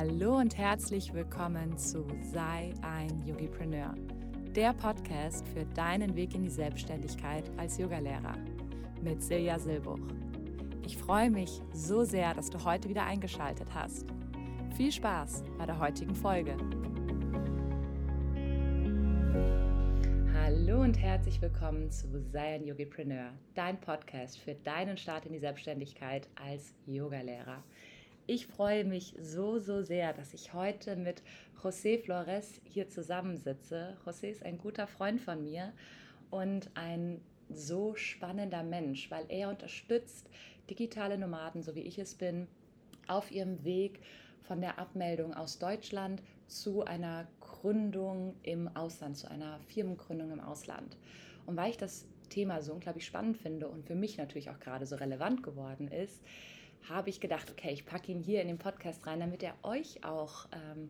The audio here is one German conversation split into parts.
Hallo und herzlich willkommen zu Sei ein Yogipreneur, der Podcast für deinen Weg in die Selbstständigkeit als Yogalehrer mit Silja Silbuch. Ich freue mich so sehr, dass du heute wieder eingeschaltet hast. Viel Spaß bei der heutigen Folge. Hallo und herzlich willkommen zu Sei ein Yogipreneur, dein Podcast für deinen Start in die Selbstständigkeit als Yogalehrer. Ich freue mich so, so sehr, dass ich heute mit José Flores hier zusammensitze. José ist ein guter Freund von mir und ein so spannender Mensch, weil er unterstützt digitale Nomaden, so wie ich es bin, auf ihrem Weg von der Abmeldung aus Deutschland zu einer Gründung im Ausland, zu einer Firmengründung im Ausland. Und weil ich das Thema so unglaublich spannend finde und für mich natürlich auch gerade so relevant geworden ist, habe ich gedacht, okay, ich packe ihn hier in den Podcast rein, damit er euch auch ähm,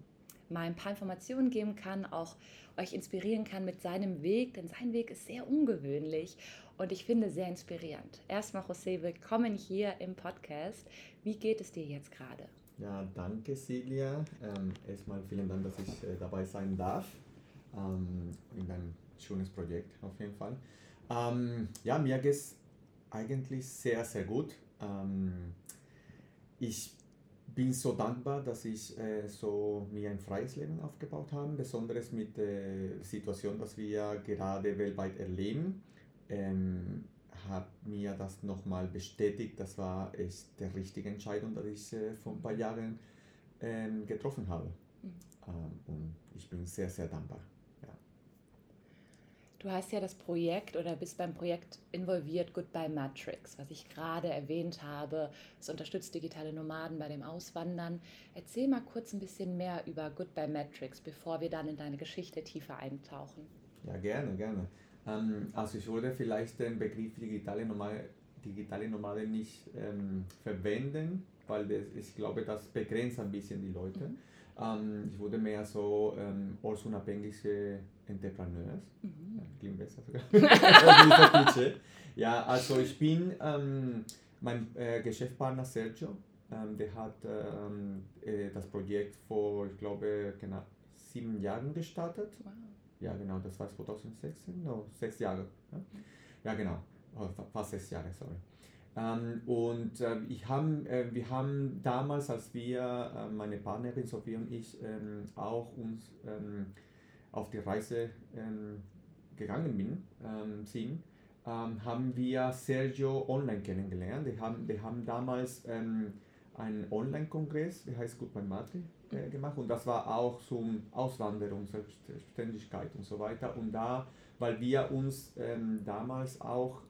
mal ein paar Informationen geben kann, auch euch inspirieren kann mit seinem Weg, denn sein Weg ist sehr ungewöhnlich und ich finde sehr inspirierend. Erstmal, José, willkommen hier im Podcast. Wie geht es dir jetzt gerade? Ja, danke Silja. Ähm, erstmal vielen Dank, dass ich äh, dabei sein darf ähm, in deinem schönes Projekt auf jeden Fall. Ähm, ja, mir geht es eigentlich sehr, sehr gut. Ähm, ich bin so dankbar, dass ich äh, so mir ein freies Leben aufgebaut habe, besonders mit der Situation, dass wir gerade weltweit erleben. Ähm, hat mir das nochmal bestätigt, das war echt die richtige Entscheidung, die ich äh, vor ein paar Jahren ähm, getroffen habe. Mhm. Ähm, und ich bin sehr, sehr dankbar. Du hast ja das Projekt oder bist beim Projekt involviert Goodbye Matrix, was ich gerade erwähnt habe. Es unterstützt digitale Nomaden bei dem Auswandern. Erzähl mal kurz ein bisschen mehr über Goodbye Matrix, bevor wir dann in deine Geschichte tiefer eintauchen. Ja, gerne, gerne. Ähm, also ich würde vielleicht den Begriff digitale Nomade, digitale Nomade nicht ähm, verwenden, weil das, ich glaube, das begrenzt ein bisschen die Leute. Mhm. Ähm, ich wurde mehr so ähm, ortsunabhängige Entrepreneurs. Mhm. Klingt besser sogar. ja, also ich bin ähm, mein äh, Geschäftspartner Sergio. Ähm, der hat ähm, äh, das Projekt vor, ich glaube, genau sieben Jahren gestartet. Wow. Ja, genau, das war 2016, no, sechs Jahre. Ja, ja genau, oh, fast sechs Jahre, sorry. Ähm, und äh, ich hab, äh, wir haben damals, als wir, äh, meine Partnerin Sophie und ich, ähm, auch uns ähm, auf die Reise gegangen bin, sind, haben wir Sergio online kennengelernt. Wir haben, wir haben damals einen Online-Kongress, der heißt Goodbye Matri, äh, gemacht und das war auch zum Auswanderung, Selbstständigkeit und so weiter. Und da, weil wir uns damals auch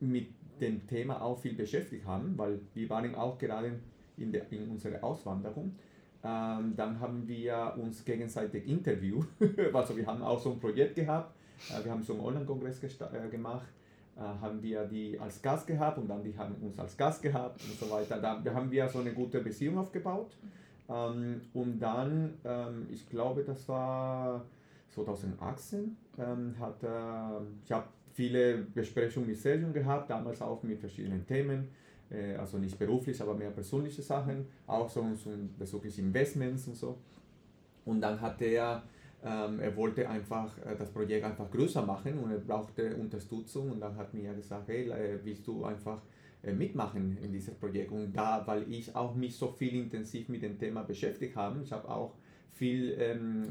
mit dem Thema auch viel beschäftigt haben, weil wir waren auch gerade in, der, in unserer Auswanderung. Ähm, dann haben wir uns gegenseitig interviewt. also wir haben auch so ein Projekt gehabt. Äh, wir haben so einen Online-Kongress äh, gemacht. Äh, haben wir die als Gast gehabt und dann die haben uns als Gast gehabt und so weiter. Da, haben wir so eine gute Beziehung aufgebaut. Ähm, und dann, ähm, ich glaube, das war 2018, ähm, hat, ich habe viele Besprechungen mit Sergio gehabt, damals auch mit verschiedenen Themen, äh, also nicht beruflich, aber mehr persönliche Sachen, auch so, bezüglich Investments und so. Und dann hat er, ähm, er wollte einfach äh, das Projekt einfach größer machen und er brauchte Unterstützung und dann hat mir gesagt, hey, äh, willst du einfach mitmachen in dieses Projekt? Und da, weil ich auch mich so viel intensiv mit dem Thema beschäftigt habe, ich habe auch viel ähm,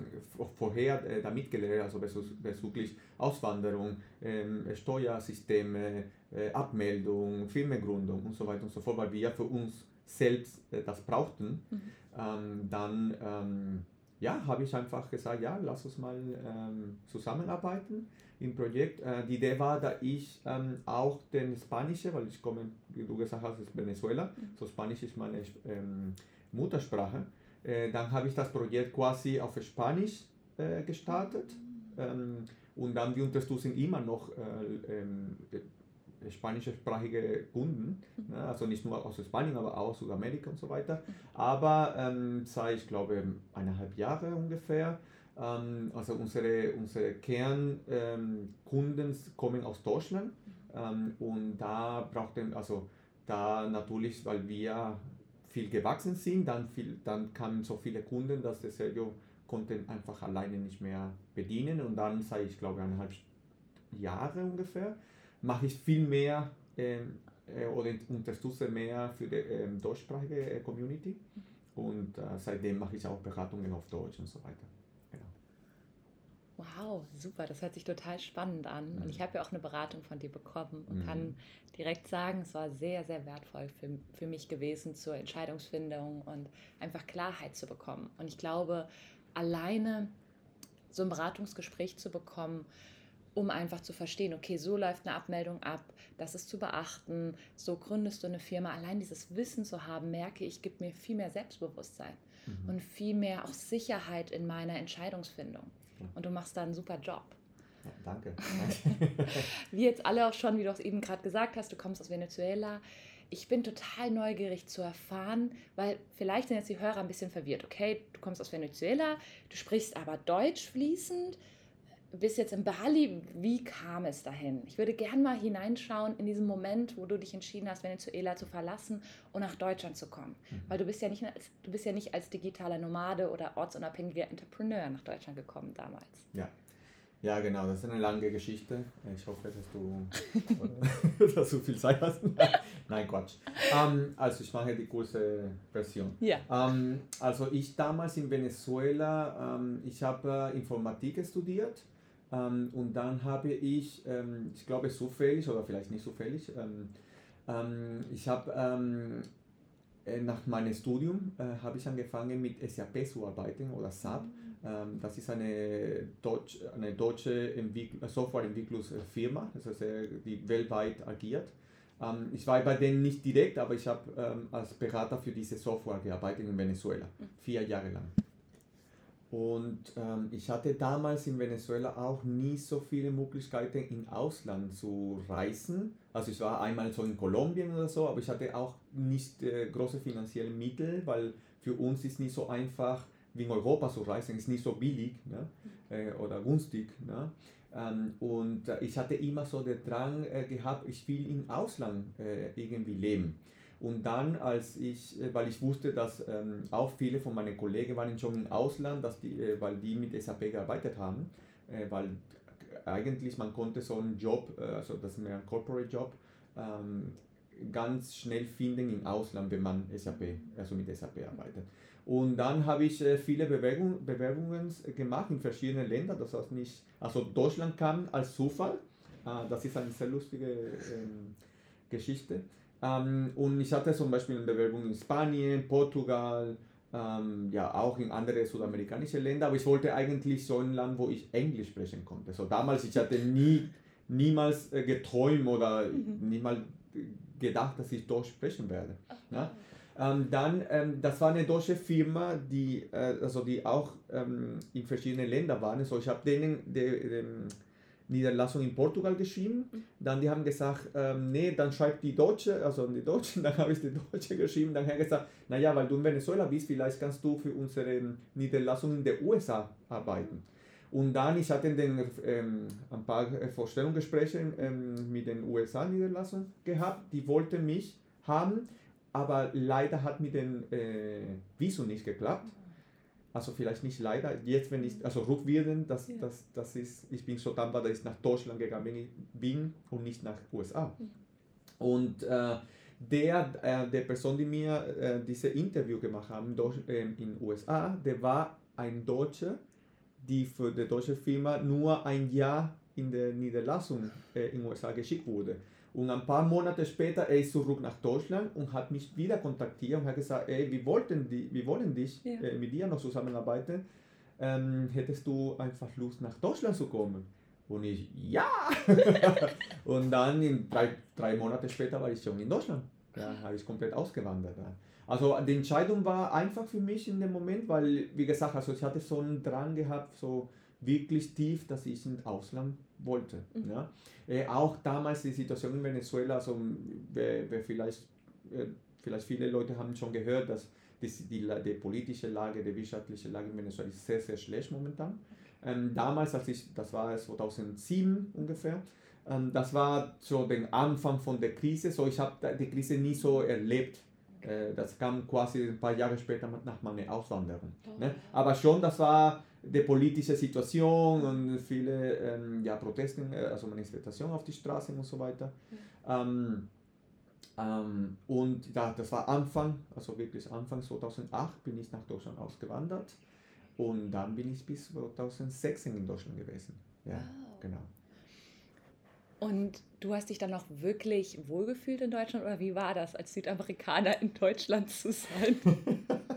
vorher äh, damit gelernt, also bezüglich Auswanderung, ähm, Steuersysteme, äh, Abmeldung, Firmengründung und so weiter und so fort, weil wir für uns selbst äh, das brauchten. Mhm. Ähm, dann ähm, ja, habe ich einfach gesagt, ja, lass uns mal ähm, zusammenarbeiten im Projekt. Äh, die Idee war, da ich ähm, auch den Spanische, weil ich komme, wie du gesagt hast, aus Venezuela, mhm. so Spanisch ist meine Muttersprache äh, dann habe ich das Projekt quasi auf Spanisch äh, gestartet ähm, und dann wir unterstützen immer noch äh, ähm, spanischsprachige Kunden, ne? also nicht nur aus Spanien, aber auch aus Südamerika und so weiter. Aber ähm, seit, ich glaube, eineinhalb Jahre ungefähr, ähm, also unsere, unsere Kernkunden ähm, kommen aus Deutschland ähm, und da brauchten, also da natürlich, weil wir viel gewachsen sind, dann, viel, dann kamen so viele Kunden, dass der Sergio konnte einfach alleine nicht mehr bedienen. Und dann seit ich glaube eineinhalb Jahre ungefähr mache ich viel mehr ähm, äh, oder unterstütze mehr für die ähm, deutschsprachige äh, Community. Und äh, seitdem mache ich auch Beratungen auf Deutsch und so weiter. Wow, super, das hört sich total spannend an. Mhm. Und ich habe ja auch eine Beratung von dir bekommen und mhm. kann direkt sagen, es war sehr, sehr wertvoll für, für mich gewesen zur Entscheidungsfindung und einfach Klarheit zu bekommen. Und ich glaube, alleine so ein Beratungsgespräch zu bekommen, um einfach zu verstehen, okay, so läuft eine Abmeldung ab, das ist zu beachten, so gründest du eine Firma. Allein dieses Wissen zu haben, merke ich, gibt mir viel mehr Selbstbewusstsein mhm. und viel mehr auch Sicherheit in meiner Entscheidungsfindung. Und du machst da einen super Job. Ja, danke. Wie jetzt alle auch schon, wie du es eben gerade gesagt hast, du kommst aus Venezuela. Ich bin total neugierig zu erfahren, weil vielleicht sind jetzt die Hörer ein bisschen verwirrt. Okay, du kommst aus Venezuela, du sprichst aber Deutsch fließend, bist jetzt in Bali. Wie kam es dahin? Ich würde gerne mal hineinschauen in diesen Moment, wo du dich entschieden hast, Venezuela zu verlassen und nach Deutschland zu kommen. Mhm. Weil du bist, ja nicht als, du bist ja nicht als digitaler Nomade oder ortsunabhängiger Entrepreneur nach Deutschland gekommen damals. Ja, ja, genau, das ist eine lange Geschichte. Ich hoffe, dass du, dass du viel Zeit hast. Nein, Quatsch. Ähm, also ich mache die kurze Version. Ja. Ähm, also ich damals in Venezuela, ähm, ich habe äh, Informatik studiert ähm, und dann habe ich, ähm, ich glaube zufällig oder vielleicht nicht zufällig, ähm, ich habe äh, nach meinem Studium äh, habe ich angefangen mit SAP zu arbeiten oder SAP. Ähm, das ist eine, Deutsch, eine deutsche Entwickl Softwareentwicklungsfirma, das heißt, die weltweit agiert. Ähm, ich war bei denen nicht direkt, aber ich habe ähm, als Berater für diese Software gearbeitet in Venezuela, vier Jahre lang. Und ähm, ich hatte damals in Venezuela auch nie so viele Möglichkeiten, in Ausland zu reisen. Also ich war einmal so in Kolumbien oder so, aber ich hatte auch nicht äh, große finanzielle Mittel, weil für uns ist nicht so einfach, wie in Europa zu reisen, ist nicht so billig ne? Äh, oder günstig. Ne? Ähm, und äh, ich hatte immer so den Drang äh, gehabt, ich will im Ausland äh, irgendwie leben. Und dann, als ich, äh, weil ich wusste, dass ähm, auch viele von meinen Kollegen waren schon im Ausland, dass die, äh, weil die mit SAP gearbeitet haben, äh, weil eigentlich man konnte so einen Job, äh, also das ist mehr ein Corporate Job, ähm, ganz schnell finden im Ausland, wenn man SAP, also mit SAP arbeitet. Und dann habe ich äh, viele Bewerbung, Bewerbungen gemacht in verschiedenen Ländern. Das heißt nicht, also Deutschland kam als Zufall. Äh, das ist eine sehr lustige ähm, Geschichte. Ähm, und ich hatte zum Beispiel eine Bewerbung in Spanien, Portugal, ähm, ja auch in andere südamerikanische Länder, aber ich wollte eigentlich so ein Land, wo ich Englisch sprechen konnte. So damals, ich hatte nie, niemals äh, geträumt oder mhm. niemals gedacht, dass ich Deutsch sprechen werde. Ja? Ähm, dann, ähm, das war eine deutsche Firma, die, äh, also die auch ähm, in verschiedenen Ländern waren. Also ich habe denen, de, de, Niederlassung in Portugal geschrieben. Mhm. Dann die haben gesagt, ähm, nee, dann schreibt die Deutsche, also die Deutschen, dann habe ich die Deutsche geschrieben. Dann haben ich gesagt, naja, weil du in Venezuela bist, vielleicht kannst du für unsere Niederlassung in den USA arbeiten. Und dann, ich hatte den, ähm, ein paar Vorstellungsgespräche ähm, mit den USA-Niederlassungen gehabt, die wollten mich haben, aber leider hat mit dem äh, Visum nicht geklappt also vielleicht nicht leider, jetzt wenn ich, also rückwirkend, das, ja. das, das ist, ich bin so dankbar, dass ich nach Deutschland gegangen bin und nicht nach USA. Mhm. Und äh, der, äh, der Person, die mir äh, dieses Interview gemacht haben äh, in den USA, der war ein Deutscher, die für die deutsche Firma nur ein Jahr in der Niederlassung äh, in den USA geschickt wurde. Und ein paar Monate später, er ist zurück nach Deutschland und hat mich wieder kontaktiert und hat gesagt, ey, wir, wollten die, wir wollen dich ja. äh, mit dir noch zusammenarbeiten. Ähm, hättest du einfach Lust, nach Deutschland zu kommen? Und ich, ja! und dann in drei, drei Monate später war ich schon in Deutschland. Ja, habe ich komplett ausgewandert. Ja. Also die Entscheidung war einfach für mich in dem Moment, weil, wie gesagt, also ich hatte so einen Drang gehabt, so wirklich tief, dass ich ins Ausland wollte. Mhm. Ja. Äh, auch damals die Situation in Venezuela, also wer, wer vielleicht, äh, vielleicht viele Leute haben schon gehört, dass die, die, die, politische Lage, die wirtschaftliche Lage in Venezuela ist sehr, sehr schlecht momentan. Ähm, damals, als ich, das war 2007 ungefähr, ähm, das war so der Anfang von der Krise, so ich habe die Krise nie so erlebt Äh, das kam quasi ein paar Jahre später nach meiner Auswanderung. Oh. Ne? Aber schon, das war die politische Situation und viele ähm, ja, Proteste, äh, also Manifestationen auf die Straßen und so weiter. Ähm, ähm, und ja, das war Anfang, also wirklich Anfang 2008 bin ich nach Deutschland ausgewandert und dann bin ich bis 2016 in Deutschland gewesen. Ja, Wow. genau. Und du hast dich dann auch wirklich wohlgefühlt in Deutschland oder wie war das, als Südamerikaner in Deutschland zu sein?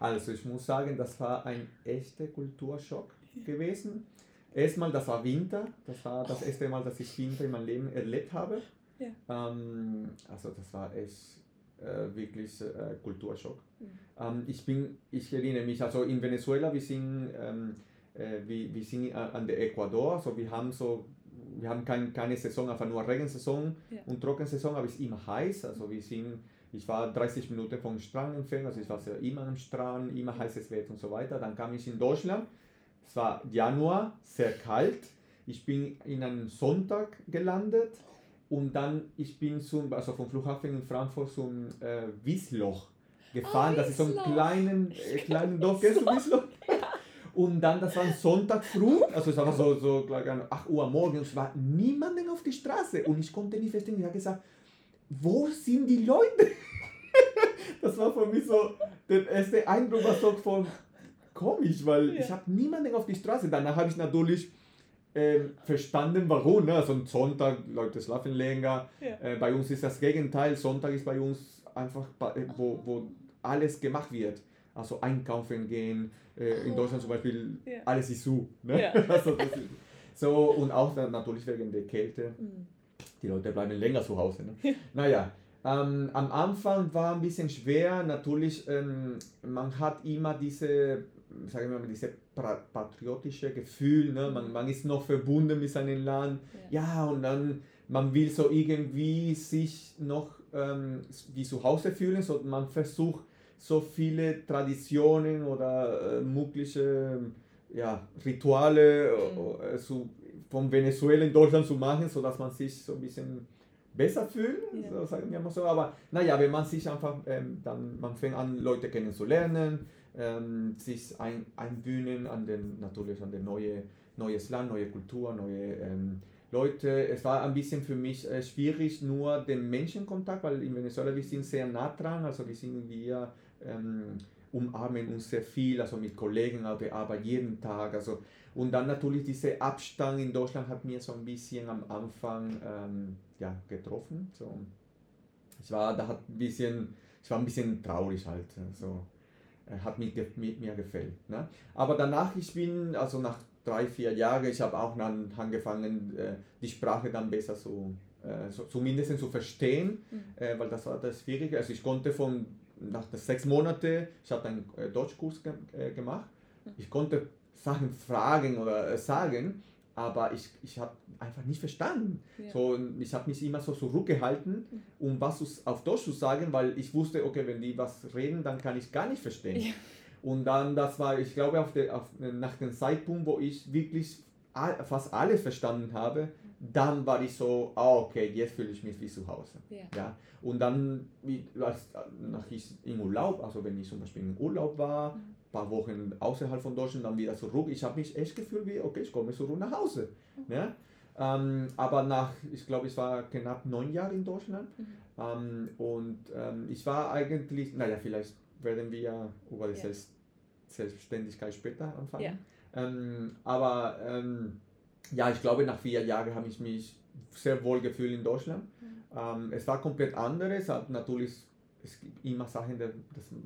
Also ich muss sagen, das war ein echter Kulturschock gewesen. Erstmal, das war Winter. Das war das erste Mal, dass ich Winter in meinem Leben erlebt habe. Ja. Ähm, also das war echt äh, wirklich äh, Kulturschock. Mhm. Ähm, ich bin, ich erinnere mich, also in Venezuela, wir sind, ähm, äh, wir, wir sind an der Ecuador, also wir haben so, wir haben kein, keine Saison, einfach nur Regensaison Ja. und Trockensaison, aber es ist immer heiß, also wir sind, ich war 30 Minuten vom Strand entfernt, also ich war immer am Strand, immer heißes Wetter und so weiter. Dann kam ich in Deutschland, es war Januar, sehr kalt, ich bin in einem Sonntag gelandet und dann ich bin zum, also vom Flughafen in Frankfurt zum äh, Wiesloch gefahren. Oh, das ist so ein kleinen, äh, kleinen Dorf, kennst du Wiesloch? Und dann, das war ein Sonntag früh, also es war so, so gleich an 8 Uhr morgens, es war niemanden auf die Straße und ich konnte nicht verstehen, ich habe gesagt, wo sind die Leute? Das war für mich so, der erste Eindruck war so von komisch, weil Ja. ich habe niemanden auf die Straße. Danach habe ich natürlich ähm, verstanden, warum. Ne? Also Sonntag, Leute schlafen länger. Ja. Äh, bei uns ist das Gegenteil. Sonntag ist bei uns einfach, äh, wo, wo alles gemacht wird. Also einkaufen gehen. Äh, in Oh. Deutschland zum Beispiel, Ja. alles ist zu. Ne? Ja. Also ist, so, und auch dann natürlich wegen der Kälte. Mhm. Die Leute bleiben länger zu Hause. Ne? naja, ähm, am Anfang war ein bisschen schwer. Natürlich, ähm, man hat immer diese, sagen wir mal, diese patriotische Gefühl. Ne? Man, man ist noch verbunden mit seinem Land. Ja, und dann, man will so irgendwie sich noch ähm, wie zu Hause fühlen. So, man versucht so viele Traditionen oder äh, mögliche ja, Rituale Mhm. äh, zu, von Venezuela in Deutschland zu machen, sodass man sich so ein bisschen besser fühlt, Ja. so sagen wir mal so. Aber naja, wenn man sich einfach, ähm, dann man fängt an, Leute kennenzulernen, ähm, sich ein, einbühnen an den, natürlich an den neue, neues Land, neue Kultur, neue ähm, Leute. Es war ein bisschen für mich äh, schwierig, nur den Menschenkontakt, weil in Venezuela wir sind sehr nah dran, also wir sind wir ähm, umarmen uns sehr viel, also mit Kollegen auf der Arbeit jeden Tag, also und dann natürlich dieser Abstand in Deutschland hat mir so ein bisschen am Anfang ähm, ja, getroffen. So. Ich war, da hat ein bisschen, ich war ein bisschen traurig halt. So. Äh, Hat mir, ge- mir, gefällt. Ne? Aber danach, ich bin, also nach drei, vier Jahren, ich habe auch dann angefangen, äh, die Sprache dann besser zu, äh, so, zumindest zu verstehen, Mhm. weil das war das Schwierige. Also ich konnte von, nach sechs Monaten, ich habe einen äh, Deutschkurs ge äh, gemacht, ich konnte Sachen fragen oder äh, sagen, aber ich, ich habe einfach nicht verstanden. Ja. So, ich habe mich immer so zurückgehalten, um was auf Deutsch zu sagen, weil ich wusste, okay, wenn die was reden, dann kann ich gar nicht verstehen. Ja. Und dann, das war, ich glaube, auf der, auf, nach dem Zeitpunkt, wo ich wirklich all, fast alles verstanden habe, dann war ich so, ah, okay, jetzt fühle ich mich wie zu Hause. Ja. Ja, und dann, als, nach ich in Urlaub, also wenn ich zum Beispiel in Urlaub war, Mhm. ein paar Wochen außerhalb von Deutschland, dann wieder zurück, ich habe mich echt gefühlt wie, okay, ich komme zurück nach Hause. Ja? Ähm, aber nach, ich glaube, ich war knapp neun Jahre in Deutschland Mhm. ähm, und ähm, ich war eigentlich, naja, vielleicht werden wir über die Ja. Selbst, Selbstständigkeit später anfangen. Ja. Ähm, aber ähm, ja, ich glaube, nach vier Jahren habe ich mich sehr wohl gefühlt in Deutschland. Mhm. Ähm, es war komplett anderes, natürlich, es gibt immer Sachen, dass,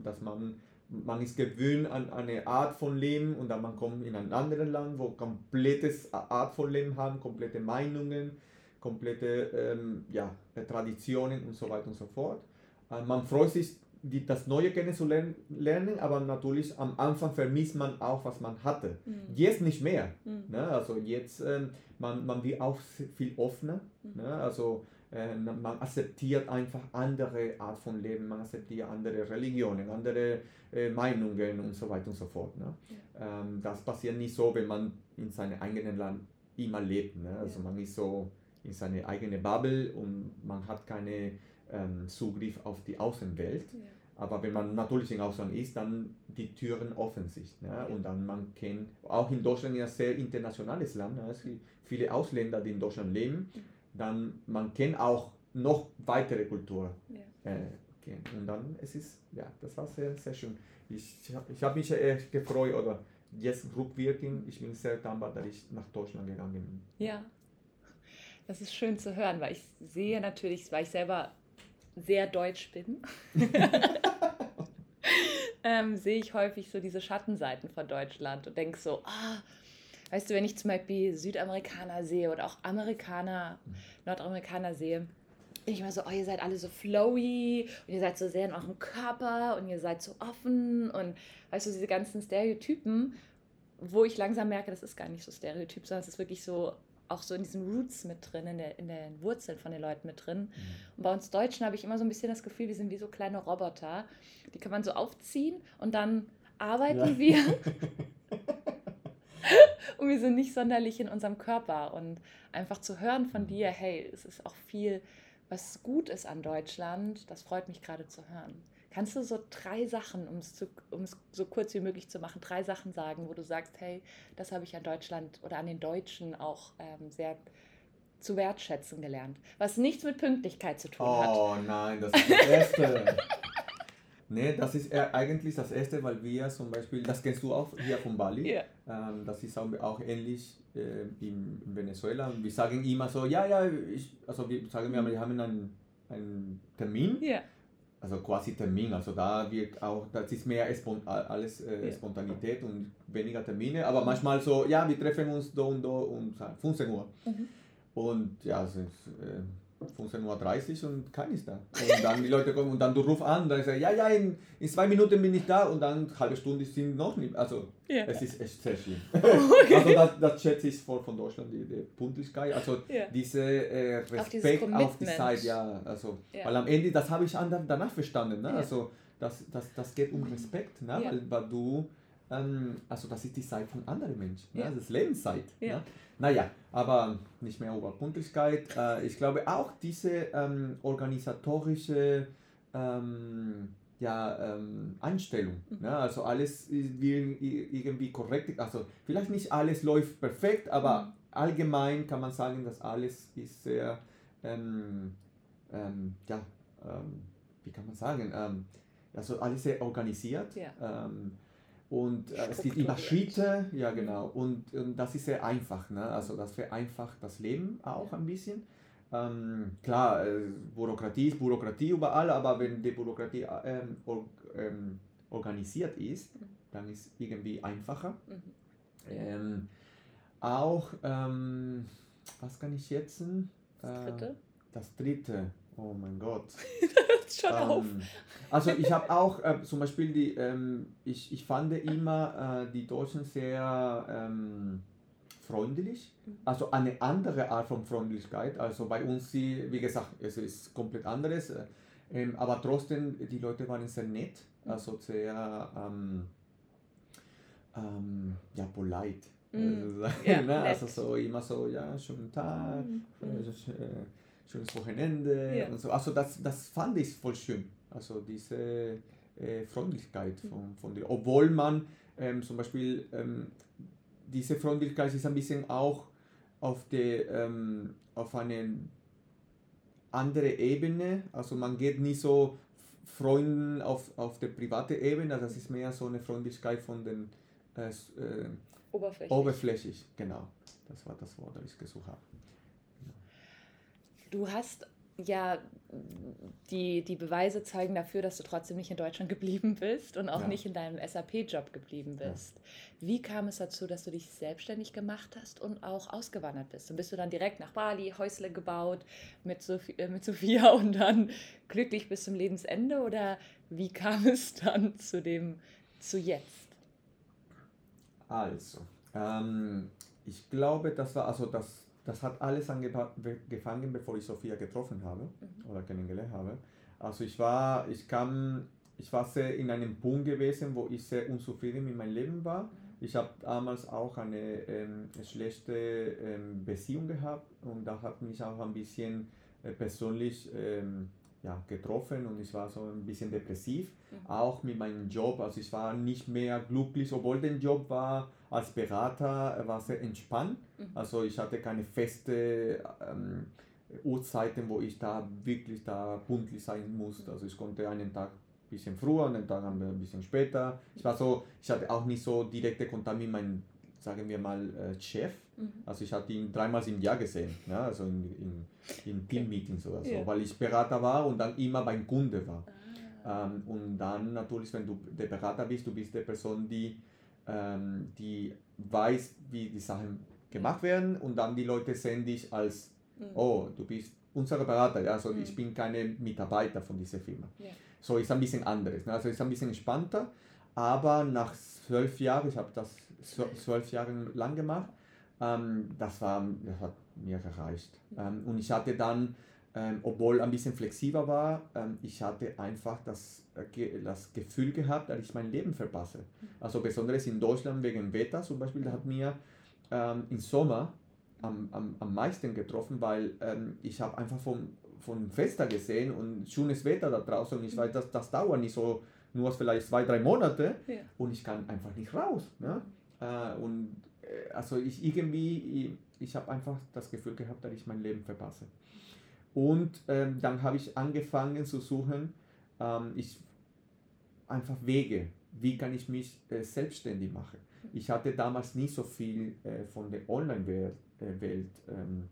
dass man, man ist gewöhnt an eine Art von Leben und dann man kommt in ein anderes Land, wo komplettes Art von Leben haben, komplette Meinungen, komplette ähm, ja, Traditionen und so weiter und so fort. Äh, man freut sich, die, das Neue kennenzulernen, lernen, aber natürlich am Anfang vermisst man auch, was man hatte. Mhm. Jetzt nicht mehr. Mhm. Ne? Also jetzt, ähm, man, man wird auch viel offener. Mhm. Ne? Also äh, man akzeptiert einfach andere Art von Leben, man akzeptiert andere Religionen, andere äh, Meinungen und so weiter und so fort. Ne? Ähm, das passiert nicht so, wenn man in seinem eigenen Land immer lebt. Ne? Also Ja. man ist so in seine eigene Bubble und man hat keine ähm, Zugriff auf die Außenwelt. Ja. Aber wenn man natürlich im Ausland ist, dann die Türen offen sind. Ja? Und dann man kennt, auch in Deutschland ist ein sehr internationales Land. Ja? Es gibt viele Ausländer, die in Deutschland leben. Dann man kennt auch noch weitere Kulturen. Ja. Äh. Und dann es ist, ja, das war sehr, sehr schön. Ich, ich habe mich echt gefreut oder jetzt rückwirkend, ich bin sehr dankbar, dass ich nach Deutschland gegangen bin. Ja, das ist schön zu hören, weil ich sehe natürlich, weil ich selber sehr deutsch bin, ähm, sehe ich häufig so diese Schattenseiten von Deutschland und denke so, ah, weißt du, wenn ich zum Beispiel Südamerikaner sehe oder auch Amerikaner, Nordamerikaner sehe, bin ich immer so, oh, ihr seid alle so flowy und ihr seid so sehr in eurem Körper und ihr seid so offen und weißt du, diese ganzen Stereotypen, wo ich langsam merke, das ist gar nicht so Stereotyp, sondern es ist wirklich so auch so in diesen Roots mit drin, in, der, in den Wurzeln von den Leuten mit drin. Und bei uns Deutschen habe ich immer so ein bisschen das Gefühl, wir sind wie so kleine Roboter. Die kann man so aufziehen und dann arbeiten Ja. wir. und wir sind nicht sonderlich in unserem Körper. Und einfach zu hören von dir, hey, es ist auch viel, was gut ist an Deutschland, das freut mich gerade zu hören. Kannst du so drei Sachen, um es, zu, um es so kurz wie möglich zu machen, drei Sachen sagen, wo du sagst, hey, das habe ich an Deutschland oder an den Deutschen auch ähm, sehr zu wertschätzen gelernt, was nichts mit Pünktlichkeit zu tun hat. Oh nein, das ist das Erste. nee, das ist eher eigentlich das Erste, weil wir zum Beispiel, das kennst du auch hier von Bali, Ja. ähm, das ist auch, auch ähnlich äh, in, Venezuela. Wir sagen immer so, ja, ja, ich, also wir sagen wir, wir haben einen, einen Termin, Ja, also quasi Termin, also da wird auch, das ist mehr alles äh. Spontanität und weniger Termine, aber manchmal so, ja, wir treffen uns da und da um 15 Uhr. Mhm. Und ja, es ist äh, 15.30 Uhr und keiner ist da. Und dann die Leute kommen und dann du rufst an, dann sagst ja, ja, in, in zwei Minuten bin ich da und dann eine halbe Stunde sind noch nicht. Also ja. es ist echt sehr schlimm. Okay. Also das, das schätze ich voll von Deutschland, die, die Pünktlichkeit, also Ja. diese äh, Auf Respekt auf, die Commitment. Zeit, ja, also, Ja. weil am Ende, das habe ich an- danach verstanden, ne? Also das, das, das geht um Respekt, ne? Weil, weil du, ähm, also das ist die Zeit von anderen Menschen, Ja. ne? das ist Lebenszeit. Ja. Ne? Naja, aber nicht mehr über Pünktlichkeit. Äh, ich glaube auch diese ähm, organisatorische ähm, ja, ähm, Einstellung. Mhm. Ne? Also alles irgendwie korrekt. Also vielleicht nicht alles läuft perfekt, aber Mhm. allgemein kann man sagen, dass alles ist sehr, ähm, ähm, ja, ähm, wie kann man sagen, ähm, also alles sehr organisiert. Ja. Ähm, und äh, es gibt immer. Schritte, ja genau. Und, und das ist sehr einfach. Ne? Also das vereinfacht das Leben auch ein bisschen. Ähm, klar, äh, Bürokratie ist Bürokratie überall, aber wenn die Bürokratie ähm, or, ähm, organisiert ist, Mhm. dann ist es irgendwie einfacher. Mhm. Ähm, auch, ähm, was kann ich jetzt? Das Äh, dritte? Das dritte. Oh mein Gott. Schon auf. Ähm, also ich habe auch äh, zum Beispiel die, ähm, ich, ich fand immer äh, die Deutschen sehr ähm, freundlich, Mhm. also eine andere Art von Freundlichkeit. Also bei uns, sie, wie gesagt, es ist komplett anderes, äh, ähm, aber trotzdem, die Leute waren sehr nett, Mhm. also sehr, ähm, ähm, ja, polite. Also, Ja, ne? also so immer so, ja, schönen Tag, Mhm. Sch- schönes Wochenende Ja. und so. Also das, das fand ich voll schön. Also diese äh, Freundlichkeit Mhm. von, von dir. Obwohl man ähm, zum Beispiel ähm, diese Freundlichkeit ist ein bisschen auch auf, der, ähm, auf eine andere Ebene. Also man geht nicht so Freunden auf, auf der privaten Ebene, das ist mehr so eine Freundlichkeit von den äh, äh, Oberflächlich. oberflächlich, genau. Das war das Wort, das ich gesucht habe. Du hast ja die, die Beweise zeigen dafür, dass du trotzdem nicht in Deutschland geblieben bist und auch Ja. nicht in deinem SAP-Job geblieben Ja. bist. Wie kam es dazu, dass du dich selbstständig gemacht hast und auch ausgewandert bist? Und bist du dann direkt nach Bali, Häusle gebaut mit, Sophie, äh, mit Sophia und dann glücklich bis zum Lebensende? Oder wie kam es dann zu dem, zu jetzt? Also, ähm, ich glaube, das war, also das, das hat alles angefangen, bevor ich Sophia getroffen habe Mhm. oder kennengelernt habe. Also ich war, ich kam, ich war sehr in einem Punkt gewesen, wo ich sehr unzufrieden mit meinem Leben war. Ich habe damals auch eine ähm, schlechte ähm, Beziehung gehabt und da hat mich auch ein bisschen äh, persönlich ähm, ja, getroffen und ich war so ein bisschen depressiv, mhm. auch mit meinem Job. Also ich war nicht mehr glücklich, obwohl der Job war als Berater war sehr entspannt. Mhm. Also ich hatte keine feste ähm, Uhrzeiten, wo ich da wirklich da pünktlich sein musste. Also ich konnte einen Tag ein bisschen früher, einen Tag ein bisschen später. Ich war so, ich hatte auch nicht so direkte Kontakt mit meinem, sagen wir mal, äh, Chef. Mhm. Also ich hatte ihn dreimal im Jahr gesehen, ja, also in, in, in Team-Meetings oder so, ja. weil ich Berater war und dann immer beim Kunde war. Ah. Ähm, und dann natürlich, wenn du der Berater bist, du bist die Person, die, ähm, die weiß, wie die Sachen gemacht werden und dann die Leute sehen dich als, mhm. oh, du bist unser Berater, ja, also mhm. ich bin keine Mitarbeiter von dieser Firma. Ja. So ist ein bisschen anderes, ne? also ist ein bisschen entspannter, aber nach zwölf Jahren, ich habe das zwölf Jahre lang gemacht, ähm, das, war, das hat mir gereicht. Ähm, und ich hatte dann, ähm, obwohl ein bisschen flexibler war, ähm, ich hatte einfach das, äh, das Gefühl gehabt, dass ich mein Leben verpasse. Also besonders in Deutschland wegen Wetter zum Beispiel, da hat mir ähm, im Sommer am, am, am meisten getroffen, weil ähm, ich habe einfach vom, vom Fenster gesehen und schönes Wetter da draußen und ich weiß, das, das dauert nicht so, nur vielleicht zwei, drei Monate ja. und ich kann einfach nicht raus. Ne? Äh, und äh, also ich irgendwie, ich, ich habe einfach das Gefühl gehabt, dass ich mein Leben verpasse. Und ähm, dann habe ich angefangen zu suchen, ähm, ich, einfach Wege, wie kann ich mich äh, selbstständig machen. Ich hatte damals nicht so viel äh, von der Online-Welt äh, Welt, ähm,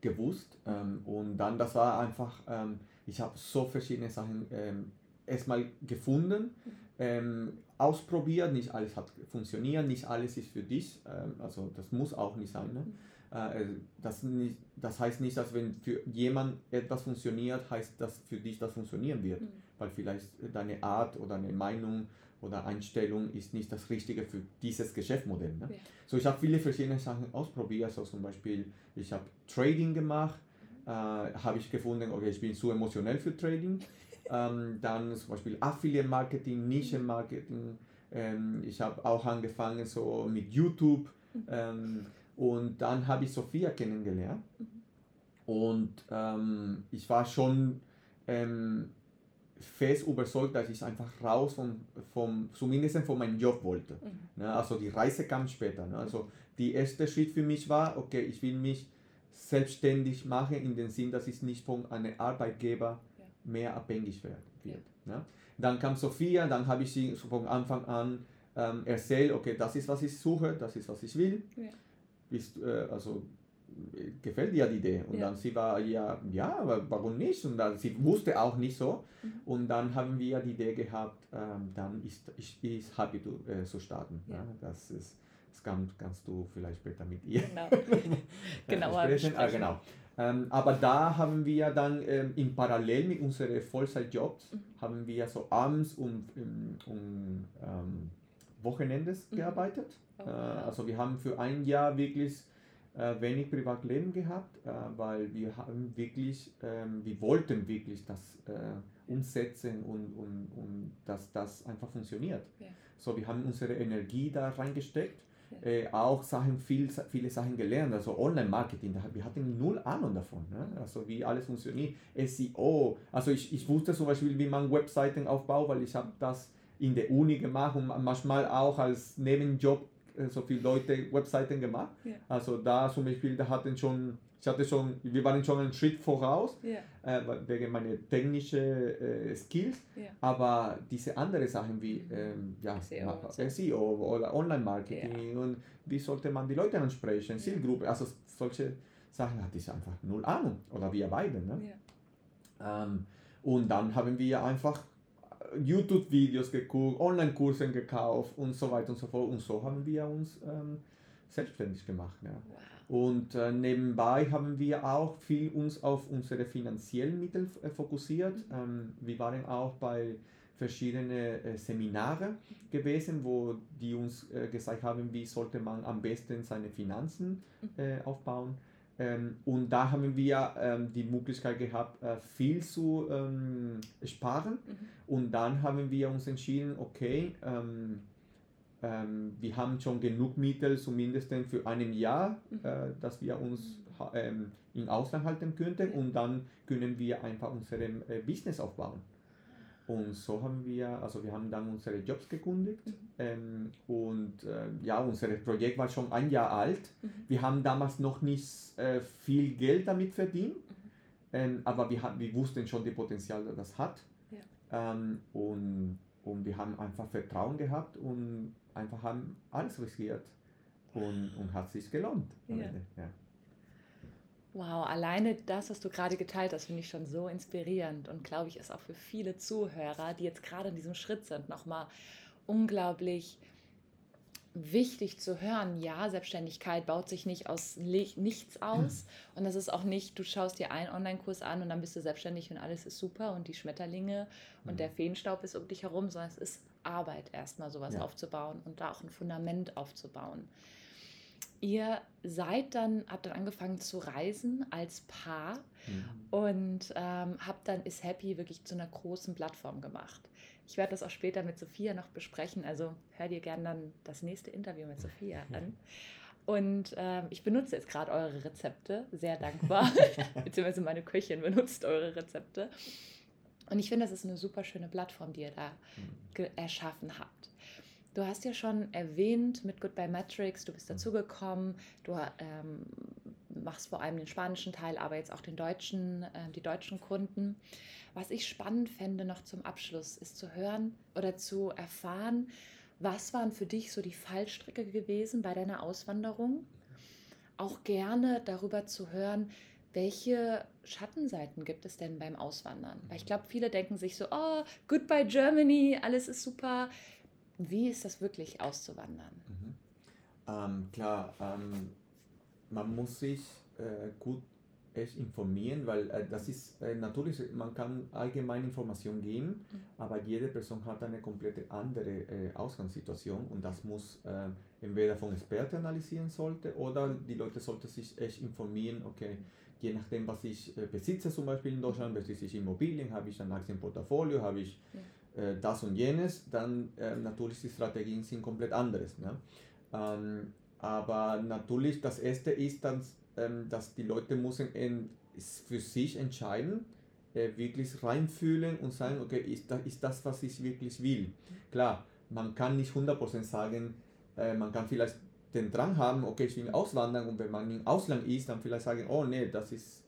gewusst ähm, und dann das war einfach, ähm, ich habe so verschiedene Sachen ähm, erstmal gefunden, ähm, ausprobiert, nicht alles hat funktioniert, nicht alles ist für dich, ähm, also das muss auch nicht sein. Ne? Mhm. Äh, das, nicht, das heißt nicht, dass wenn für jemand etwas funktioniert, heißt das für dich das funktionieren wird, mhm. weil vielleicht deine Art oder eine Meinung oder Einstellung ist nicht das Richtige für dieses Geschäftsmodell. Ne? Ja. So, ich habe viele verschiedene Sachen ausprobiert, also zum Beispiel, ich habe Trading gemacht, mhm. äh, habe ich gefunden, okay, ich bin zu emotionell für Trading. Ähm, dann zum Beispiel Affiliate Marketing, Nische Marketing. Ähm, ich habe auch angefangen so mit YouTube mhm. ähm, und dann habe ich Sophia kennengelernt mhm. und ähm, ich war schon ähm, fest überzeugt, dass ich einfach raus vom, vom zumindest von meinem Job wollte. Mhm. Ne? Also die Reise kam später. Ne? Also der erste Schritt für mich war, okay, ich will mich selbstständig machen in dem Sinn, dass ich nicht von einem Arbeitgeber mehr abhängig wird. Ja. Ne? Dann kam Sophia, dann habe ich sie von Anfang an ähm, erzählt, okay, das ist, was ich suche, das ist, was ich will. Ja. Bist, äh, also gefällt dir die Idee? Und ja. dann sie war ja, ja, warum nicht? Und dann sie wusste auch nicht so. Mhm. Und dann haben wir die Idee gehabt, ähm, dann ist ich ist happy to, äh, zu starten. Ja. ja. das ist das kann, kannst du vielleicht später mit ihr. Genau. genau. ah, genau. Ähm, aber da haben wir dann ähm, im Parallel mit unseren Vollzeitjobs, mhm. haben wir so abends und um, um ähm, Wochenendes mhm. gearbeitet. Oh, äh, also wir haben für ein Jahr wirklich äh, wenig Privatleben gehabt, äh, weil wir haben wirklich, ähm, wir wollten wirklich das äh, umsetzen und, und, und dass das einfach funktioniert. Ja. So, wir haben unsere Energie da reingesteckt äh, auch Sachen, viel, viele Sachen gelernt, also Online-Marketing, wir hatten null Ahnung davon, ne? also wie alles funktioniert, SEO, also ich, ich wusste zum Beispiel, wie man Webseiten aufbaut, weil ich habe das in der Uni gemacht und manchmal auch als Nebenjob äh, so viele Leute Webseiten gemacht, ja. also da zum Beispiel, da hatten schon ich hatte schon, wir waren schon einen Schritt voraus, ja. äh, wegen meiner technischen äh, Skills, ja. aber diese anderen Sachen wie ähm, ja, SEO, SEO oder Online-Marketing ja. und wie sollte man die Leute ansprechen, Zielgruppe, also solche Sachen hatte ich einfach null Ahnung oder wir beide. Ne? Ähm, und dann haben wir einfach YouTube-Videos geguckt, Online-Kurse gekauft und so weiter und so fort und so haben wir uns ähm, selbstständig gemacht. Ja. Wow. Und äh, nebenbei haben wir auch viel uns auf unsere finanziellen Mittel äh, fokussiert. Ähm, wir waren auch bei verschiedenen äh, Seminare gewesen, wo die uns äh, gesagt haben, wie sollte man am besten seine Finanzen mhm. äh, aufbauen. Ähm, und da haben wir ähm, die Möglichkeit gehabt, äh, viel zu ähm, sparen. Mhm. Und dann haben wir uns entschieden, okay, ähm, wir haben schon genug Mittel, zumindest für ein Jahr, mhm. äh, dass wir uns ähm, im Ausland halten könnten und dann können wir einfach unser äh, Business aufbauen. Und so haben wir, also wir haben dann unsere Jobs gekündigt mhm. ähm, und äh, ja, unser Projekt war schon ein Jahr alt. Mhm. Wir haben damals noch nicht äh, viel Geld damit verdient, mhm. ähm, aber wir, wir wussten schon die Potenzial, das das hat. Ja. Ähm, und, und wir haben einfach Vertrauen gehabt und einfach haben alles riskiert und, und hat sich gelohnt. Ja. Ja. Wow, alleine das, was du gerade geteilt hast, finde ich schon so inspirierend und glaube ich ist auch für viele Zuhörer, die jetzt gerade in diesem Schritt sind, nochmal unglaublich wichtig zu hören. Ja, Selbstständigkeit baut sich nicht aus nichts aus und das ist auch nicht, du schaust dir einen Online-Kurs an und dann bist du selbstständig und alles ist super und die Schmetterlinge und mhm. der Feenstaub ist um dich herum, sondern es ist Arbeit erstmal sowas ja. aufzubauen und da auch ein Fundament aufzubauen. Ihr seid dann, habt dann angefangen zu reisen als Paar mhm. und ähm, habt dann Is Happy wirklich zu einer großen Plattform gemacht. Ich werde das auch später mit Sophia noch besprechen, also hör dir gerne dann das nächste Interview mit Sophia an. Und ähm, ich benutze jetzt gerade eure Rezepte, sehr dankbar, beziehungsweise meine Köchin benutzt eure Rezepte. Und ich finde, das ist eine super schöne Plattform, die ihr da mhm. erschaffen habt. Du hast ja schon erwähnt mit Goodbye Matrix, du bist dazugekommen, du ähm, machst vor allem den spanischen Teil, aber jetzt auch den deutschen, äh, die deutschen Kunden. Was ich spannend fände noch zum Abschluss, ist zu hören oder zu erfahren, was waren für dich so die Fallstricke gewesen bei deiner Auswanderung? Auch gerne darüber zu hören, welche Schattenseiten gibt es denn beim Auswandern? Weil ich glaube, viele denken sich so, oh, goodbye Germany, alles ist super. Wie ist das wirklich auszuwandern? Mhm. Ähm, klar, ähm, man muss sich äh, gut informieren, weil äh, das ist äh, natürlich, man kann allgemeine Informationen geben, mhm. aber jede Person hat eine komplett andere äh, Ausgangssituation und das muss äh, entweder von Experten analysieren sollte oder die Leute sollten sich echt informieren, okay, je nachdem, was ich äh, besitze, zum Beispiel in Deutschland, besitze ich Immobilien, habe ich ein Aktienportfolio, habe ich ja äh, das und jenes, dann äh, natürlich die Strategien sind komplett anderes. Ne? Ähm, aber natürlich das Erste ist dann, ähm, dass die Leute müssen in, für sich entscheiden, äh, wirklich reinfühlen und sagen, okay, ist das, ist das, was ich wirklich will. Klar, man kann nicht 100% sagen, äh, man kann vielleicht den Drang haben, okay, ich will auswandern und wenn man im Ausland ist, dann vielleicht sagen, oh nee, das ist,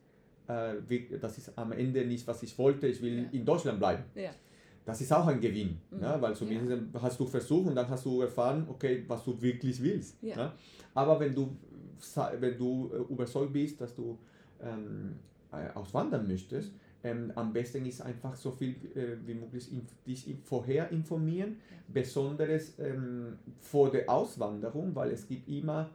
äh, das ist am Ende nicht, was ich wollte, ich will ja. in Deutschland bleiben. Ja das ist auch ein Gewinn, mhm. ne? weil zumindest ja. hast du versucht und dann hast du erfahren, okay, was du wirklich willst. Ja. Ne? Aber wenn du, wenn du äh, überzeugt bist, dass du ähm, äh, auswandern möchtest, ähm, am besten ist einfach so viel äh, wie möglich in, dich vorher informieren, ja. besonders ähm, vor der Auswanderung, weil es gibt immer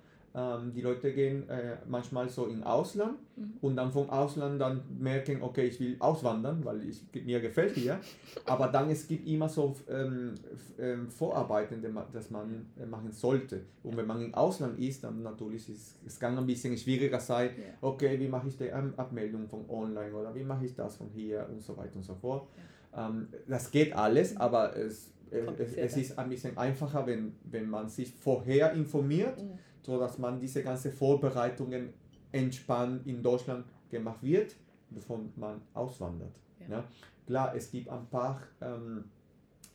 die Leute gehen äh, manchmal so in Ausland mhm. und dann vom Ausland dann merken, okay, ich will auswandern, weil ich, mir gefällt hier. Aber dann es gibt immer so ähm, ähm, Vorarbeiten, das man äh, machen sollte. Und wenn man im Ausland ist, dann natürlich ist es kann ein bisschen schwieriger sein. Okay, wie mache ich die Abmeldung von online oder wie mache ich das von hier und so weiter und so fort. Ähm, das geht alles, mhm. aber es, äh, es, es, ist ein bisschen einfacher, wenn, wenn man sich vorher informiert. Mhm so dass man diese ganze Vorbereitungen entspannt in Deutschland gemacht wird, bevor man auswandert. Ja. ja. Klar, es gibt ein paar ähm,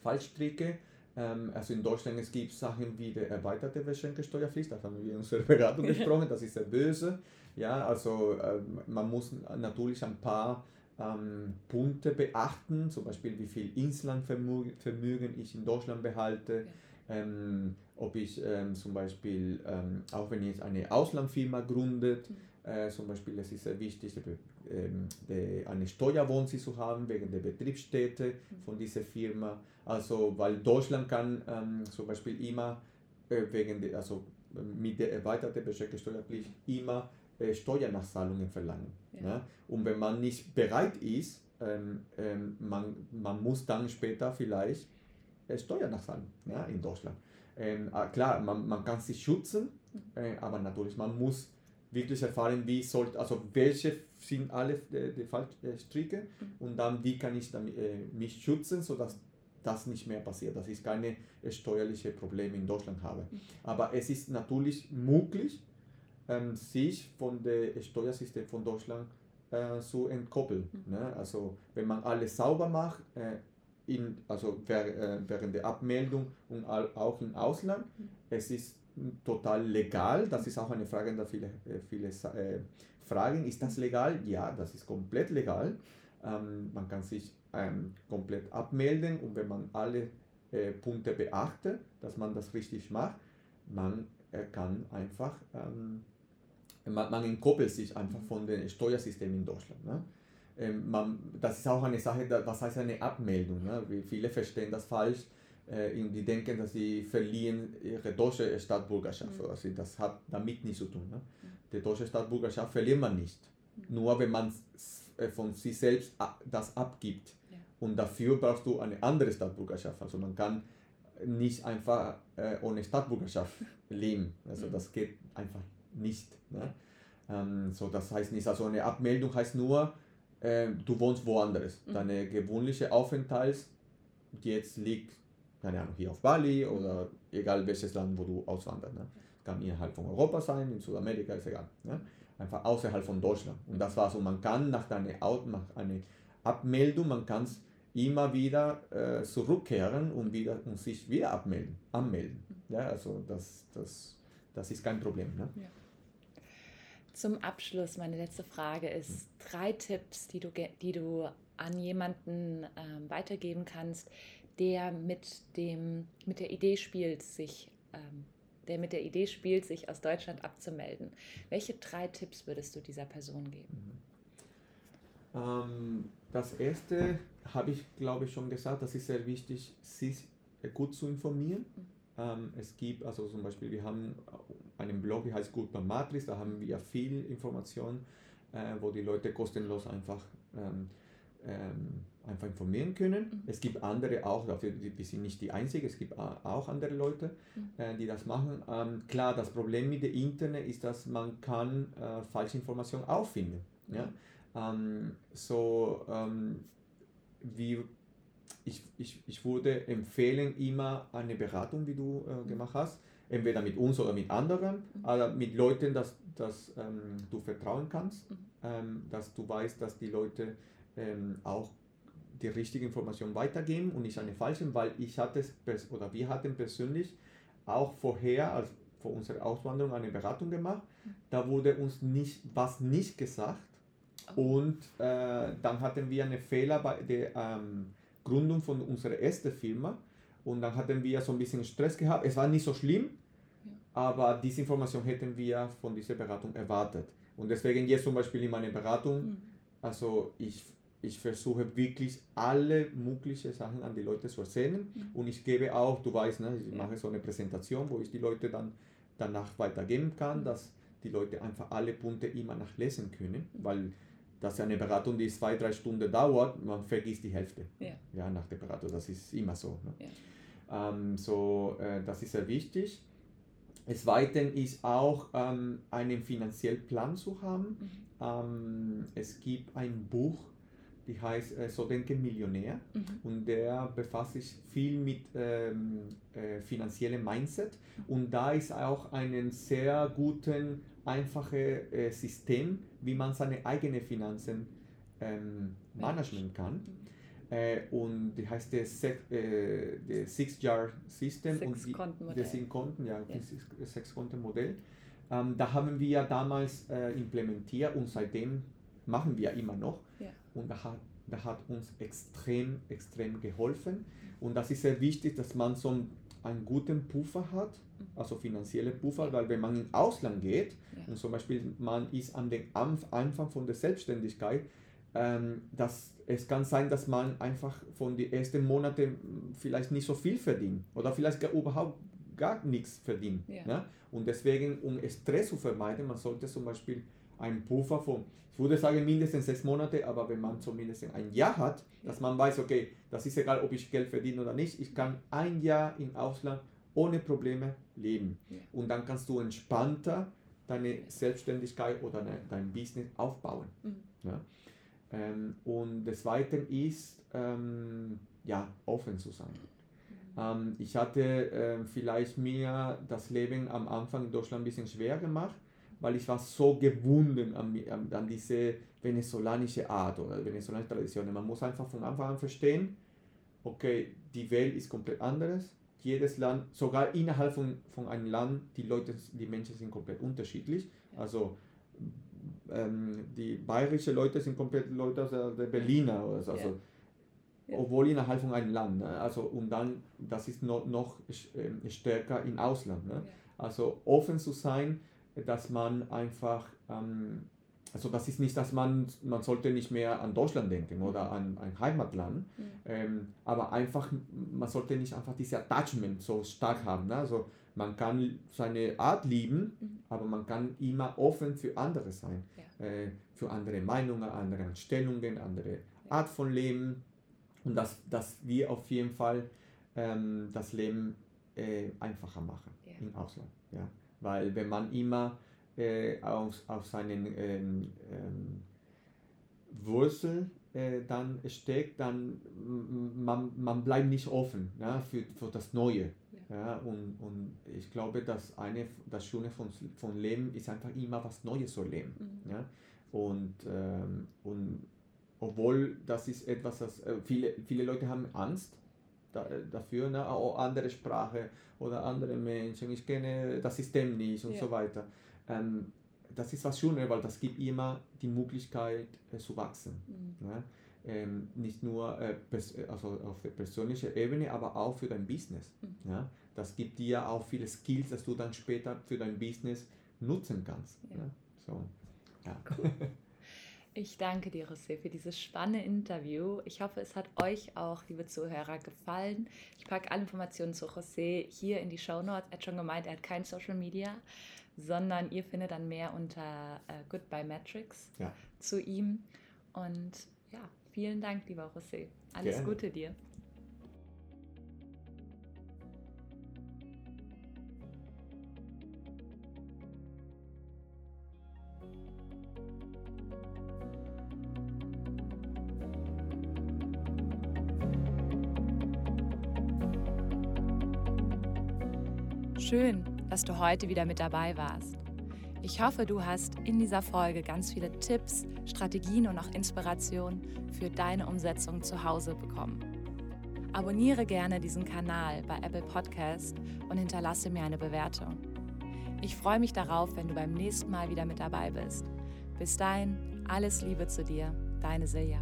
Fallstricke. Ähm, also in Deutschland es gibt Sachen wie die erweiterte Beschränkungssteuerpflicht, das haben wir in unserer Beratung gesprochen, das ist sehr böse. Ja, also ähm, man muss natürlich ein paar ähm, Punkte beachten, zum Beispiel wie viel Inlandvermögen ich in Deutschland behalte. Ja ähm, ob ich ähm, zum Beispiel, ähm, auch wenn ich eine Auslandfirma gründet, mhm. äh, zum Beispiel es ist sehr wichtig, ähm, die, eine Steuerwohnsitz zu haben wegen der Betriebsstätte mhm. von dieser Firma. Also weil Deutschland kann ähm, zum Beispiel immer äh, wegen der, also mit der erweiterten Beschränkungssteuerpflicht immer äh, Steuernachzahlungen verlangen. Ja. Ne? Und wenn man nicht bereit ist, ähm, ähm, man, man muss dann später vielleicht äh, Steuern nachzahlen ja, in Deutschland. Ähm, äh, klar, man, man kann sich schützen, äh, aber natürlich, man muss wirklich erfahren, wie sollte, also welche sind alle äh, die Fallstricke mhm. und dann wie kann ich damit, äh, mich schützen, sodass das nicht mehr passiert, dass ich keine äh, steuerliche Probleme in Deutschland habe. Mhm. Aber es ist natürlich möglich, ähm, sich von dem Steuersystem von Deutschland äh, zu entkoppeln. Mhm. Ne? Also wenn man alles sauber macht, äh, in, also äh, während der Abmeldung und auch im Ausland, mhm. es ist total legal. Das ist auch eine Frage, da viele, äh, viele äh, fragen, ist das legal? Ja, das ist komplett legal. Ähm, man kann sich ähm, komplett abmelden und wenn man alle äh, Punkte beachtet, dass man das richtig macht, man äh, kann einfach, ähm, man, man entkoppelt sich einfach von dem Steuersystem in Deutschland. Ne? Ähm, man, das ist auch eine Sache, was heißt eine Abmeldung? Ne? Viele verstehen das falsch äh, die denken, dass sie verlieren ihre deutsche Staatsbürgerschaft. Mhm. Also das hat damit nichts zu tun. Ne? Die deutsche Staatsbürgerschaft verliert man nicht. Mhm. Nur wenn man äh, von sich selbst das abgibt. Ja. Und dafür brauchst du eine andere Staatsbürgerschaft. Also man kann nicht einfach äh, ohne Staatsbürgerschaft leben. Also mhm. das geht einfach nicht. Ne? Ähm, so, das heißt nicht, also eine Abmeldung heißt nur, äh, du wohnst woanders. Mhm. Deine gewöhnliche Aufenthalt jetzt liegt keine Ahnung, hier auf Bali oder egal welches Land, wo du auswanderst. Ne? Kann innerhalb von Europa sein, in Südamerika, ist egal. Ne? Einfach außerhalb von Deutschland. Und das war so, man kann nach deiner nach einer Abmeldung, man kann immer wieder äh, zurückkehren und, wieder, und sich wieder abmelden, anmelden. Ja, also das, das, das ist kein Problem. Ne? Ja. Zum Abschluss, meine letzte Frage ist, drei Tipps, die du, die du an jemanden ähm, weitergeben kannst, der mit, dem, mit der Idee spielt, sich, ähm, der mit der Idee spielt, sich aus Deutschland abzumelden. Welche drei Tipps würdest du dieser Person geben? Mhm. Ähm, das erste habe ich, glaube ich, schon gesagt, das ist sehr wichtig, sich gut zu informieren. Mhm. Ähm, es gibt, also zum Beispiel, wir haben einen Blog, der heißt Gut Matrix, da haben wir viel Information, äh, wo die Leute kostenlos einfach ähm, ähm, einfach informieren können. Mhm. Es gibt andere auch, dafür, wir sind nicht die Einzigen, es gibt auch andere Leute, mhm. äh, die das machen. Ähm, klar, das Problem mit dem Internet ist, dass man kann äh, falsche Informationen auffinden. Mhm. Ja? Ähm, so wie ich, ich, ich würde empfehlen, immer eine Beratung, wie du äh, mhm. gemacht hast, entweder mit uns oder mit anderen, mhm. aber mit Leuten, dass, dass ähm, du vertrauen kannst, mhm. ähm, dass du weißt, dass die Leute ähm, auch die richtige Information weitergeben und nicht eine falsche, weil ich hatte oder wir hatten persönlich auch vorher, als vor unserer Auswanderung, eine Beratung gemacht. Da wurde uns nicht was nicht gesagt und äh, dann hatten wir einen Fehler bei der ähm, Gründung von unserer ersten Firma und dann hatten wir so ein bisschen Stress gehabt. Es war nicht so schlimm, aber diese Information hätten wir von dieser Beratung erwartet. Und deswegen jetzt zum Beispiel in meiner Beratung, mhm. also ich ich versuche wirklich alle möglichen Sachen an die Leute zu erzählen mhm. und ich gebe auch, du weißt, ne, ich mache so eine Präsentation, wo ich die Leute dann danach weitergeben kann, mhm. dass die Leute einfach alle Punkte immer nachlesen können, weil das ist eine Beratung, die zwei, drei Stunden dauert, man vergisst die Hälfte ja. Ja, nach der Beratung, das ist immer so. Ne? Ja. Ähm, so äh, das ist sehr wichtig. Weiteren ist auch ähm, einen finanziellen Plan zu haben. Mhm. Ähm, es gibt ein Buch, die heißt äh, So denken Millionär mhm. und der befasst sich viel mit ähm, äh, finanziellem Mindset und da ist auch ein sehr guten, einfaches äh, System, wie man seine eigenen Finanzen ähm, managen kann. Mhm. Äh, und die heißt das äh, Six Jar System Six und die, das sind Konten, ja, das Sechs Konten Modell. Ähm, da haben wir damals äh, implementiert und seitdem machen wir immer noch. Ja. Und da hat, da hat uns extrem, extrem geholfen. Und das ist sehr wichtig, dass man so einen guten Puffer hat, also finanzielle Puffer, weil wenn man ins Ausland geht ja. und zum Beispiel man ist an den Anfang von der Selbstständigkeit, ähm, dass es kann sein, dass man einfach von den ersten Monaten vielleicht nicht so viel verdient oder vielleicht gar, überhaupt gar nichts verdient. Ja. Ne? Und deswegen, um Stress zu vermeiden, man sollte zum Beispiel einen Puffer von, ich würde sagen mindestens sechs Monate, aber wenn man zumindest ein Jahr hat, dass man weiß, okay, das ist egal, ob ich Geld verdiene oder nicht, ich kann ein Jahr im Ausland ohne Probleme leben. Und dann kannst du entspannter deine Selbstständigkeit oder dein Business aufbauen. Mhm. Ja? Ähm, und des Weiteren ist, ähm, ja, offen zu sein. Mhm. Ähm, ich hatte äh, vielleicht mir das Leben am Anfang in Deutschland ein bisschen schwer gemacht, weil ich war so gebunden an, an, diese venezolanische Art oder venezolanische Tradition. Man muss einfach von Anfang an verstehen, okay, die Welt ist komplett anderes. Jedes Land, sogar innerhalb von, von einem Land, die Leute, die Menschen sind komplett unterschiedlich. Also ähm, die bayerischen Leute sind komplett Leute aus der Berliner oder so. Also, ja. Obwohl innerhalb von einem Land. Ne? Also, und dann, das ist noch, noch ähm, stärker im Ausland. Ne? Ja. Also offen zu sein, dass man einfach ähm, also das ist nicht, dass man, man sollte nicht mehr an Deutschland denken oder mhm. an ein Heimatland, mhm. ähm, aber einfach, man sollte nicht einfach dieses Attachment so stark haben. Ne? Also man kann seine Art lieben, mhm. aber man kann immer offen für andere sein, ja. äh, für andere Meinungen, andere Einstellungen, andere ja. Art von Leben und dass, dass wir auf jeden Fall ähm, das Leben äh, einfacher machen ja. im Ausland. Ja? Weil wenn man immer äh, auf, auf seinen ähm, ähm, Wurzel äh, dann steckt, dann man, man bleibt nicht offen ja, für, für das Neue. Ja. ja. und, und ich glaube, dass eine, das Schöne von, von Leben ist einfach immer was Neues zu leben. Mhm. Ja? Und, ähm, und obwohl das ist etwas, das äh, viele, viele Leute haben Angst dafür, ne? oh, andere Sprache oder andere Menschen, ich kenne das System nicht und ja. so weiter ähm, das ist was Schönes, weil das gibt immer die Möglichkeit äh, zu wachsen. Mhm. Ne? Ähm, nicht nur äh, also auf der persönlichen Ebene, aber auch für dein Business. Mhm. Ja? Das gibt dir auch viele Skills, dass du dann später für dein Business nutzen kannst. Ja. Ne? So, ja. Cool. Ich danke dir, José, für dieses spannende Interview. Ich hoffe, es hat euch auch, liebe Zuhörer, gefallen. Ich packe alle Informationen zu José hier in die Show Notes. Er hat schon gemeint, er hat kein Social Media sondern ihr findet dann mehr unter äh, Goodbye Matrix ja. zu ihm. Und ja, vielen Dank, lieber José. Alles Gerne. Gute dir. Schön, dass du heute wieder mit dabei warst. Ich hoffe, du hast in dieser Folge ganz viele Tipps, Strategien und auch Inspirationen für deine Umsetzung zu Hause bekommen. Abonniere gerne diesen Kanal bei Apple Podcast und hinterlasse mir eine Bewertung. Ich freue mich darauf, wenn du beim nächsten Mal wieder mit dabei bist. Bis dahin, alles Liebe zu dir, deine Silja.